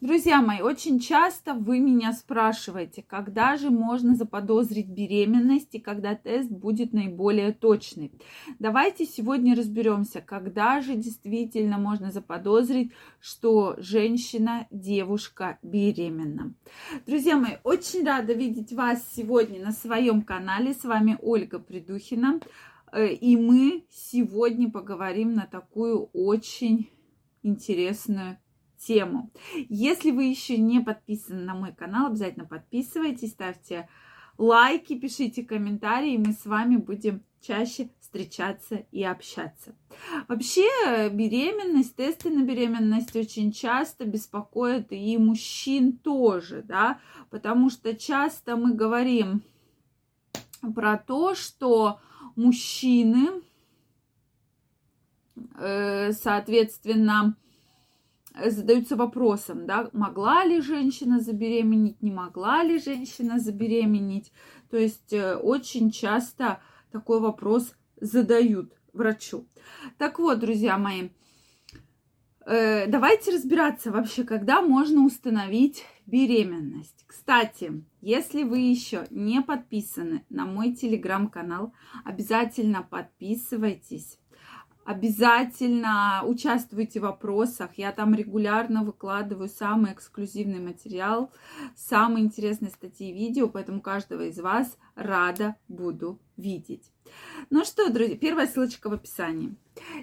Друзья мои, очень часто вы меня спрашиваете, когда же можно заподозрить беременность и когда тест будет наиболее точный. Давайте сегодня разберемся, когда же действительно можно заподозрить, что женщина, девушка беременна. Друзья мои, очень рада видеть вас сегодня на своем канале. С вами Ольга Придухина. Э, и мы сегодня поговорим на такую очень интересную тему. Если вы еще не подписаны на мой канал, обязательно подписывайтесь, ставьте лайки, пишите комментарии, и мы с вами будем чаще встречаться и общаться. Вообще беременность, тесты на беременность очень часто беспокоят и мужчин тоже, да, потому что часто мы говорим про то, что мужчины, э, соответственно, задаются вопросом, да, могла ли женщина забеременеть, не могла ли женщина забеременеть. То есть э, очень часто такой вопрос задают врачу. Так вот, друзья мои, э, давайте разбираться вообще, когда можно установить беременность. Кстати, если вы еще не подписаны на мой телеграм-канал, обязательно подписывайтесь Обязательно участвуйте в вопросах. Я там регулярно выкладываю самый эксклюзивный материал, самые интересные статьи и видео, поэтому каждого из вас рада буду видеть. Ну что, друзья, первая ссылочка в описании.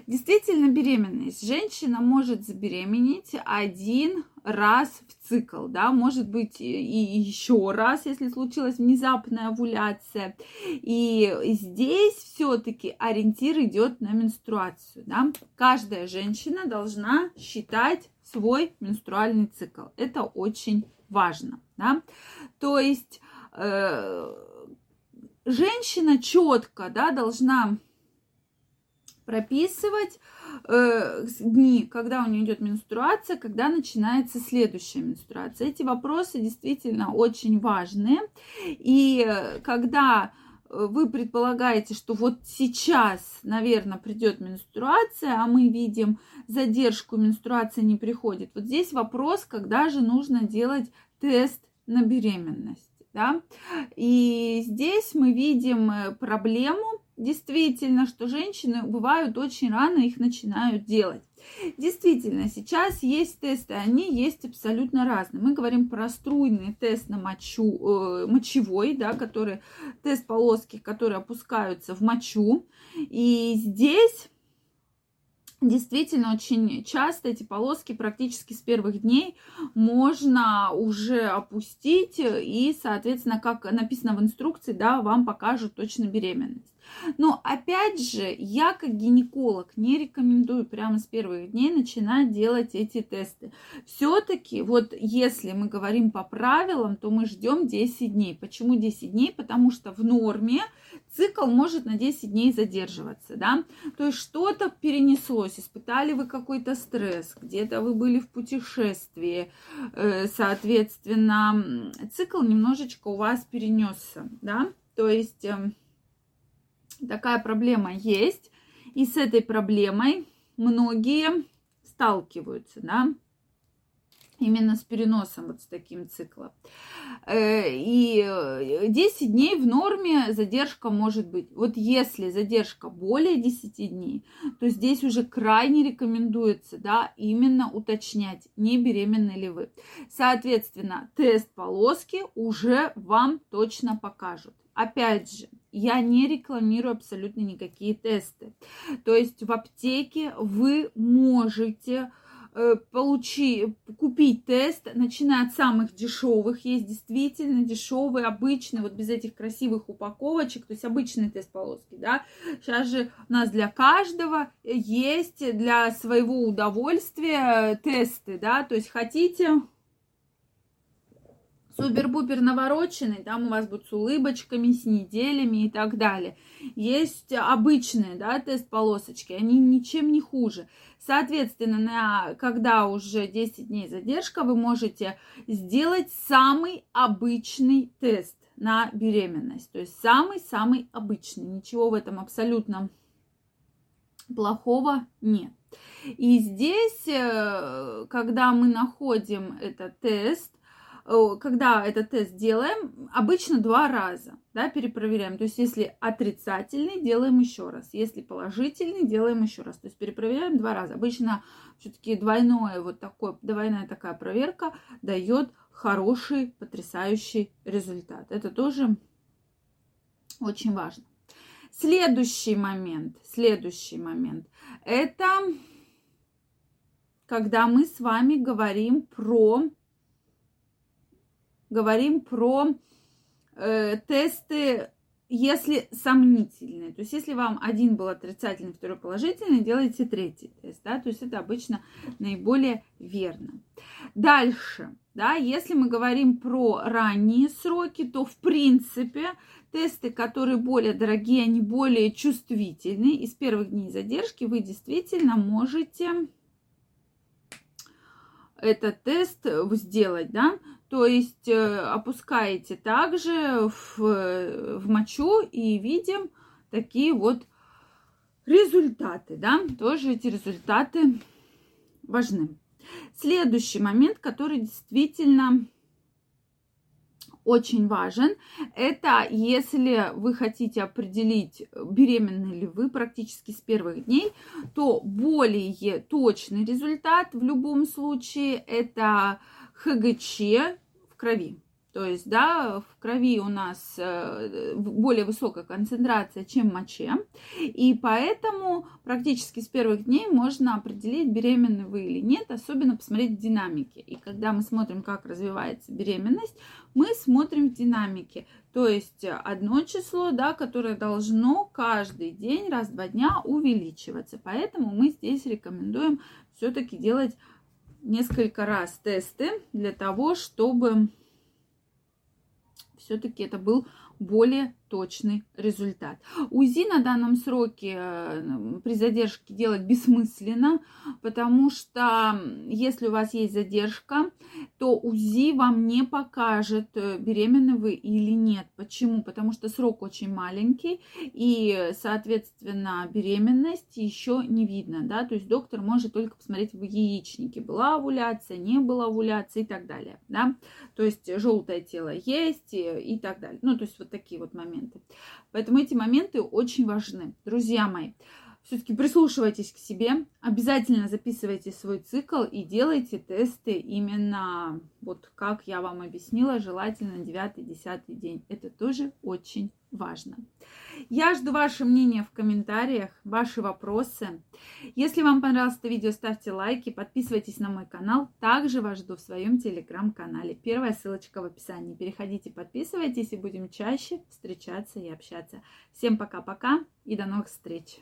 Действительно, беременность. Женщина может забеременеть один раз в цикл, да, может быть и еще раз, если случилась внезапная овуляция. И здесь все-таки ориентир идет на менструацию, да. Каждая женщина должна считать свой менструальный цикл. Это очень важно, да. То есть э, женщина четко, да, должна прописывать э, дни, когда у нее идет менструация, когда начинается следующая менструация. Эти вопросы действительно очень важные. И э, когда э, вы предполагаете, что вот сейчас, наверное, придет менструация, а мы видим задержку, менструация не приходит. Вот здесь вопрос, когда же нужно делать тест на беременность. Да? И здесь мы видим э, проблему, действительно, что женщины бывают очень рано их начинают делать. Действительно, сейчас есть тесты, они есть абсолютно разные. Мы говорим про струйный тест на мочу, э, мочевой, да, который, тест полоски, которые опускаются в мочу. И здесь Действительно, очень часто эти полоски практически с первых дней можно уже опустить и, соответственно, как написано в инструкции, да, вам покажут точно беременность. Но опять же, я как гинеколог не рекомендую прямо с первых дней начинать делать эти тесты. Все-таки, вот если мы говорим по правилам, то мы ждем 10 дней. Почему 10 дней? Потому что в норме цикл может на 10 дней задерживаться, да, то есть что-то перенеслось, испытали вы какой-то стресс, где-то вы были в путешествии, э, соответственно, цикл немножечко у вас перенесся, да, то есть эм, такая проблема есть, и с этой проблемой многие сталкиваются, да, именно с переносом вот с таким циклом. Э, и 10 э, дней в норме задержка может быть. Вот если задержка более 10 дней, то здесь уже крайне рекомендуется, да, именно уточнять, не беременны ли вы. Соответственно, тест полоски уже вам точно покажут. Опять же, я не рекламирую абсолютно никакие тесты. То есть в аптеке вы можете Э, получи, купить тест, начиная от самых дешевых, есть действительно дешевые, обычные, вот без этих красивых упаковочек, то есть обычный тест полоски, да. Сейчас же у нас для каждого есть для своего удовольствия тесты, да, то есть хотите супер-пупер навороченный, там у вас будет с улыбочками, с неделями и так далее. Есть обычные, да, тест-полосочки, они ничем не хуже. Соответственно, на, когда уже 10 дней задержка, вы можете сделать самый обычный тест на беременность. То есть самый-самый обычный. Ничего в этом абсолютно плохого нет. И здесь, э, когда мы находим этот тест, когда этот тест делаем, обычно два раза, да, перепроверяем. То есть, если отрицательный, делаем еще раз. Если положительный, делаем еще раз. То есть, перепроверяем два раза. Обычно все-таки двойное вот такое, двойная такая проверка дает хороший, потрясающий результат. Это тоже очень важно. Следующий момент, следующий момент, это когда мы с вами говорим про говорим про э, тесты, если сомнительные. То есть, если вам один был отрицательный, второй положительный, делайте третий тест. Да? То есть, это обычно наиболее верно. Дальше. Да, если мы говорим про ранние сроки, то в принципе тесты, которые более дорогие, они более чувствительны. Из первых дней задержки вы действительно можете этот тест сделать, да, то есть э, опускаете также в, в мочу и видим такие вот результаты, да, тоже эти результаты важны. Следующий момент, который действительно очень важен, это если вы хотите определить, беременны ли вы практически с первых дней, то более точный результат в любом случае это ХГЧ в крови. То есть, да, в крови у нас э, более высокая концентрация, чем в моче. И поэтому практически с первых дней можно определить, беременны вы или нет, особенно посмотреть в динамике. И когда мы смотрим, как развивается беременность, мы смотрим в динамике. То есть одно число, да, которое должно каждый день, раз в два дня увеличиваться. Поэтому мы здесь рекомендуем все-таки делать несколько раз тесты для того, чтобы все-таки это был более точный результат. УЗИ на данном сроке э, при задержке делать бессмысленно, потому что если у вас есть задержка, то УЗИ вам не покажет, э, беременны вы или нет. Почему? Потому что срок очень маленький, и, соответственно, беременность еще не видно, да, то есть доктор может только посмотреть в яичнике, была овуляция, не была овуляция и так далее, да, то есть желтое тело есть и, и так далее. Ну, то есть вот такие вот моменты моменты. Поэтому эти моменты очень важны. Друзья мои, все-таки прислушивайтесь к себе, обязательно записывайте свой цикл и делайте тесты именно вот как я вам объяснила, желательно 9-10 день. Это тоже очень важно. Я жду ваше мнение в комментариях, ваши вопросы. Если вам понравилось это видео, ставьте лайки, подписывайтесь на мой канал. Также вас жду в своем телеграм-канале. Первая ссылочка в описании. Переходите, подписывайтесь и будем чаще встречаться и общаться. Всем пока-пока и до новых встреч!